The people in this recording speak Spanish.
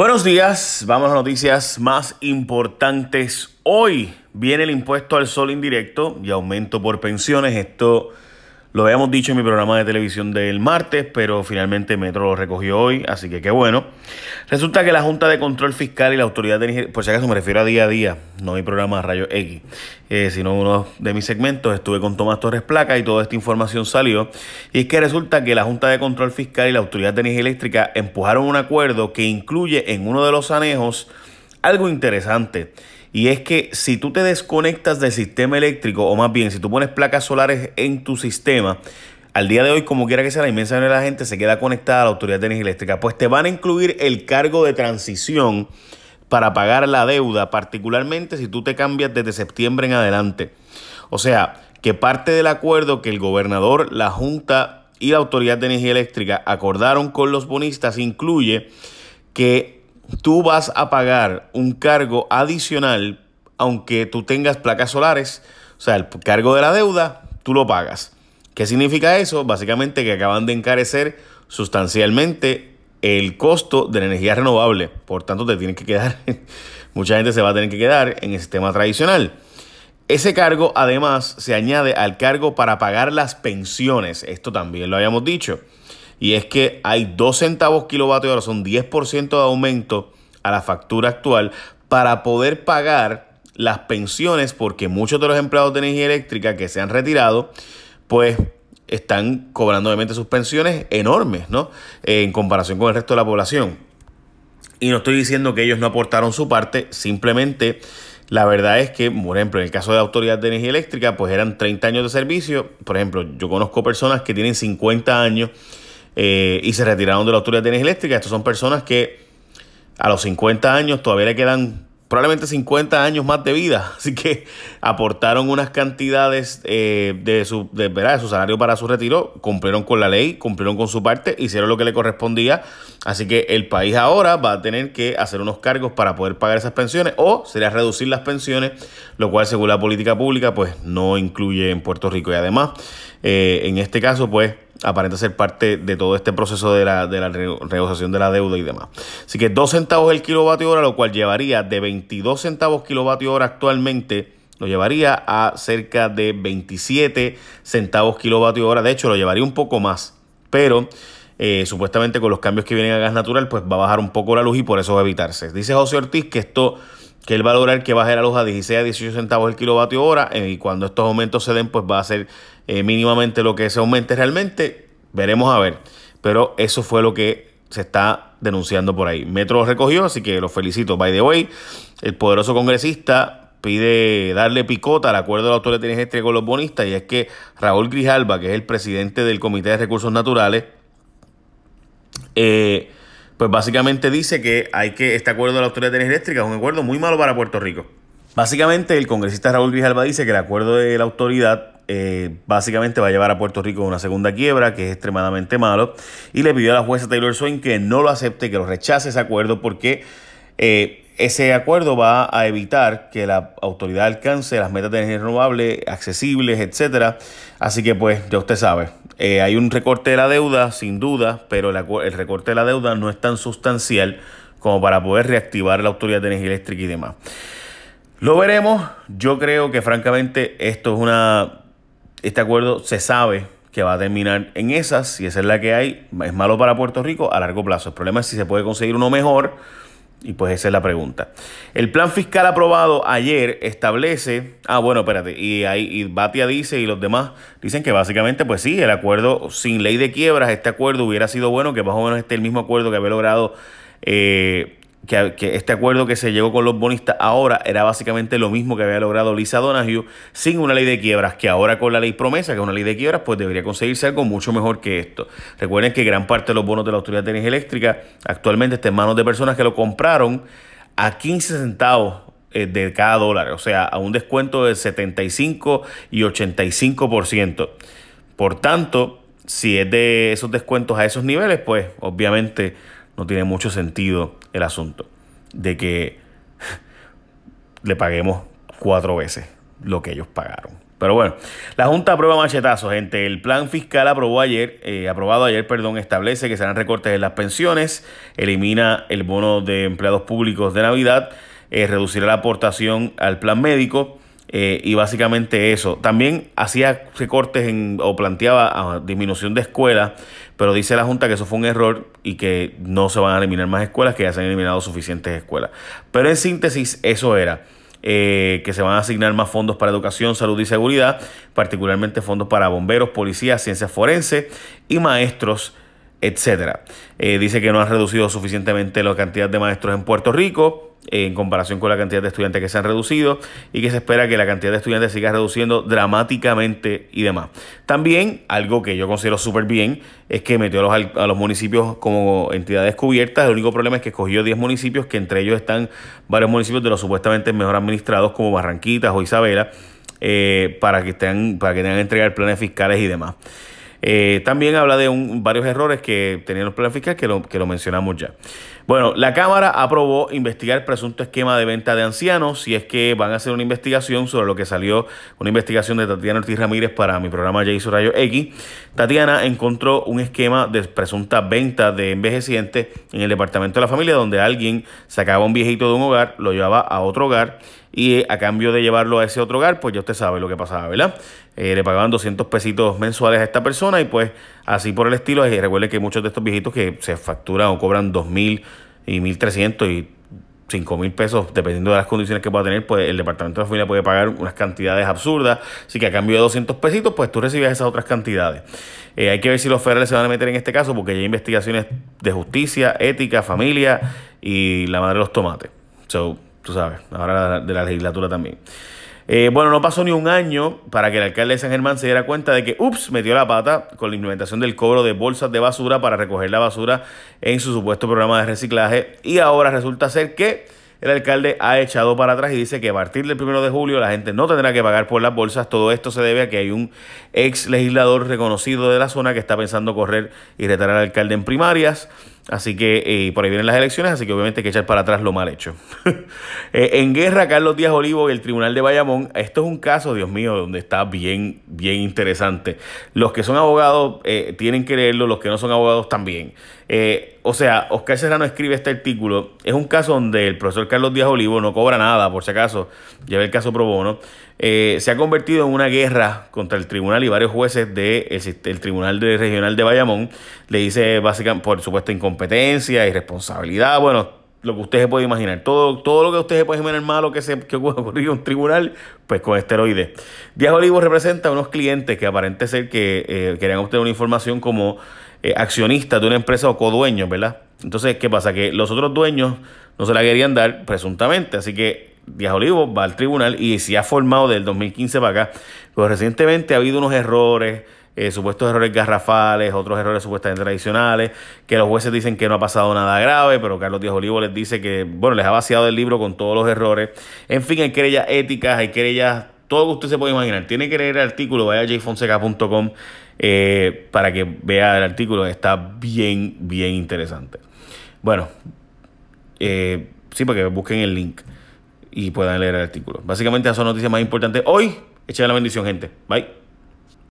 Buenos días, vamos a noticias más importantes. Hoy viene el impuesto al sol indirecto y aumento por pensiones. Esto lo habíamos dicho en mi programa de televisión del martes, pero finalmente Metro lo recogió hoy, así que qué bueno. Resulta que la Junta de Control Fiscal y la Autoridad de por si acaso me refiero a día a día, no mi programa Rayo X, eh, sino uno de mis segmentos, estuve con Tomás Torres Placa y toda esta información salió. Y es que resulta que la Junta de Control Fiscal y la Autoridad de Energía Eléctrica empujaron un acuerdo que incluye en uno de los anejos algo interesante. Y es que si tú te desconectas del sistema eléctrico, o más bien si tú pones placas solares en tu sistema, al día de hoy, como quiera que sea, la inmensa mayoría de la gente se queda conectada a la Autoridad de Energía Eléctrica, pues te van a incluir el cargo de transición para pagar la deuda, particularmente si tú te cambias desde septiembre en adelante. O sea, que parte del acuerdo que el gobernador, la Junta y la Autoridad de Energía Eléctrica acordaron con los bonistas incluye que tú vas a pagar un cargo adicional aunque tú tengas placas solares. O sea, el cargo de la deuda, tú lo pagas. ¿Qué significa eso? Básicamente que acaban de encarecer sustancialmente el costo de la energía renovable. Por tanto, te tienes que quedar, mucha gente se va a tener que quedar en el sistema tradicional. Ese cargo además se añade al cargo para pagar las pensiones. Esto también lo habíamos dicho y es que hay 2 centavos kilovatio hora, son 10% de aumento a la factura actual para poder pagar las pensiones, porque muchos de los empleados de energía eléctrica que se han retirado, pues están cobrando obviamente sus pensiones enormes, ¿no? en comparación con el resto de la población. Y no estoy diciendo que ellos no aportaron su parte, simplemente la verdad es que, por ejemplo, en el caso de la Autoridad de Energía Eléctrica, pues eran 30 años de servicio. Por ejemplo, yo conozco personas que tienen 50 años eh, y se retiraron de la Autoridad de Energía Eléctrica. Estas son personas que a los 50 años todavía le quedan probablemente 50 años más de vida. Así que aportaron unas cantidades eh, de, su, de, de su salario para su retiro, cumplieron con la ley, cumplieron con su parte, hicieron lo que le correspondía. Así que el país ahora va a tener que hacer unos cargos para poder pagar esas pensiones o sería reducir las pensiones, lo cual según la política pública pues no incluye en Puerto Rico. Y además, eh, en este caso pues aparenta ser parte de todo este proceso de la, de la negociación de la deuda y demás. Así que 2 centavos el kilovatio hora, lo cual llevaría de 22 centavos kilovatio hora actualmente, lo llevaría a cerca de 27 centavos kilovatio hora. De hecho, lo llevaría un poco más, pero eh, supuestamente con los cambios que vienen a gas natural, pues va a bajar un poco la luz y por eso va a evitarse. Dice José Ortiz que esto que él va a lograr que baje la luz a 16 a 18 centavos el kilovatio hora eh, y cuando estos aumentos se den pues va a ser eh, mínimamente lo que se aumente realmente, veremos a ver. Pero eso fue lo que se está denunciando por ahí. Metro lo recogió, así que lo felicito. By the way, el poderoso congresista pide darle picota al acuerdo de la Autoridad de con los bonistas y es que Raúl Grijalba, que es el presidente del Comité de Recursos Naturales, eh, pues básicamente dice que hay que este acuerdo de la Autoridad de Eléctrica es un acuerdo muy malo para Puerto Rico. Básicamente el congresista Raúl Grijalba dice que el acuerdo de la autoridad eh, básicamente va a llevar a Puerto Rico a una segunda quiebra, que es extremadamente malo, y le pidió a la jueza Taylor Swain que no lo acepte, que lo rechace ese acuerdo, porque eh, ese acuerdo va a evitar que la autoridad alcance las metas de energía renovable accesibles, etcétera. Así que, pues, ya usted sabe, eh, hay un recorte de la deuda, sin duda, pero el recorte de la deuda no es tan sustancial como para poder reactivar la autoridad de energía eléctrica y demás. Lo veremos. Yo creo que francamente esto es una este acuerdo se sabe que va a terminar en esas, si esa es la que hay, es malo para Puerto Rico a largo plazo. El problema es si se puede conseguir uno mejor, y pues esa es la pregunta. El plan fiscal aprobado ayer establece, ah bueno, espérate, y ahí y Batia dice y los demás dicen que básicamente pues sí, el acuerdo sin ley de quiebras, este acuerdo hubiera sido bueno, que más o menos este el mismo acuerdo que había logrado eh, que, este acuerdo que se llegó con los bonistas ahora era básicamente lo mismo que había logrado Lisa Donahue sin una ley de quiebras, que ahora con la ley promesa, que es una ley de quiebras, pues debería conseguirse algo mucho mejor que esto. Recuerden que gran parte de los bonos de la Autoridad de Energía Eléctrica actualmente está en manos de personas que lo compraron a 15 centavos eh, de cada dólar, o sea, a un descuento de 75 y 85%. Por tanto, si es de esos descuentos a esos niveles, pues obviamente no tiene mucho sentido el asunto de que le paguemos cuatro veces lo que ellos pagaron. Pero bueno, la Junta aprueba machetazo, gente. El plan fiscal aprobó ayer, eh, aprobado ayer, perdón, establece que serán recortes en las pensiones, elimina el bono de empleados públicos de Navidad, eh, reducirá la aportación al plan médico. Eh, y básicamente eso. También hacía recortes en, o planteaba ah, disminución de escuelas, pero dice la Junta que eso fue un error y que no se van a eliminar más escuelas, que ya se han eliminado suficientes escuelas. Pero en síntesis, eso era. Eh, que se van a asignar más fondos para educación, salud y seguridad, particularmente fondos para bomberos, policías, ciencias forenses y maestros, etcétera. Eh, dice que no ha reducido suficientemente la cantidad de maestros en Puerto Rico en comparación con la cantidad de estudiantes que se han reducido y que se espera que la cantidad de estudiantes siga reduciendo dramáticamente y demás. También, algo que yo considero súper bien, es que metió a los, a los, municipios como entidades cubiertas. El único problema es que escogió 10 municipios, que entre ellos están varios municipios de los supuestamente mejor administrados, como Barranquitas o Isabela, eh, para, que estén, para que tengan que entregar planes fiscales y demás. Eh, también habla de un, varios errores que tenían los planes fiscales que lo, que lo mencionamos ya. Bueno, la Cámara aprobó investigar presunto esquema de venta de ancianos, si es que van a hacer una investigación sobre lo que salió, una investigación de Tatiana Ortiz Ramírez para mi programa Jason Rayo X. Tatiana encontró un esquema de presunta venta de envejecientes en el departamento de la familia, donde alguien sacaba un viejito de un hogar, lo llevaba a otro hogar y a cambio de llevarlo a ese otro hogar, pues ya usted sabe lo que pasaba, ¿verdad? Eh, le pagaban 200 pesitos mensuales a esta persona y pues así por el estilo. Y recuerde que muchos de estos viejitos que se facturan o cobran 2.000 y 1.300 y 5.000 pesos, dependiendo de las condiciones que pueda tener, pues el departamento de la familia puede pagar unas cantidades absurdas. Así que a cambio de 200 pesitos, pues tú recibes esas otras cantidades. Eh, hay que ver si los federales se van a meter en este caso, porque hay investigaciones de justicia, ética, familia y la madre de los tomates. So, tú sabes, ahora de la legislatura también. Eh, bueno, no pasó ni un año para que el alcalde de San Germán se diera cuenta de que, ups, metió la pata con la implementación del cobro de bolsas de basura para recoger la basura en su supuesto programa de reciclaje. Y ahora resulta ser que el alcalde ha echado para atrás y dice que a partir del 1 de julio la gente no tendrá que pagar por las bolsas. Todo esto se debe a que hay un ex legislador reconocido de la zona que está pensando correr y retar al alcalde en primarias. Así que eh, por ahí vienen las elecciones, así que obviamente hay que echar para atrás lo mal hecho. Eh, en guerra, Carlos Díaz Olivo y el Tribunal de Bayamón. Esto es un caso, Dios mío, donde está bien, bien interesante. Los que son abogados eh, tienen que leerlo, los que no son abogados también. O sea, Oscar Serrano escribe este artículo. Es un caso donde el profesor Carlos Díaz Olivo no cobra nada, por si acaso, lleva el caso pro bono. se ha convertido en una guerra contra el tribunal y varios jueces del de el Tribunal de Regional de Bayamón. Le dice básicamente, por supuesto, competencia, irresponsabilidad, bueno, lo que usted se puede imaginar. Todo, todo lo que usted se puede imaginar malo que, se, que ocurrió en un tribunal, pues con esteroides. Díaz Olivo representa a unos clientes que aparente ser que eh, querían obtener una información como eh, accionistas de una empresa o codueños, ¿verdad? Entonces, ¿qué pasa? Que los otros dueños no se la querían dar presuntamente, así que Díaz Olivo va al tribunal y se ha formado del 2015 para acá. Pero recientemente ha habido unos errores eh, supuestos errores garrafales, otros errores supuestamente tradicionales, que los jueces dicen que no ha pasado nada grave, pero Carlos Díaz Olivo les dice que, bueno, les ha vaciado el libro con todos los errores. En fin, hay querellas éticas, hay querellas, todo lo que usted se puede imaginar. Tiene que leer el artículo, vaya a jfonseca.com eh, para que vea el artículo, está bien, bien interesante. Bueno, eh, sí, porque busquen el link y puedan leer el artículo. Básicamente, esas son noticias más importantes hoy. Echen la bendición, gente. Bye.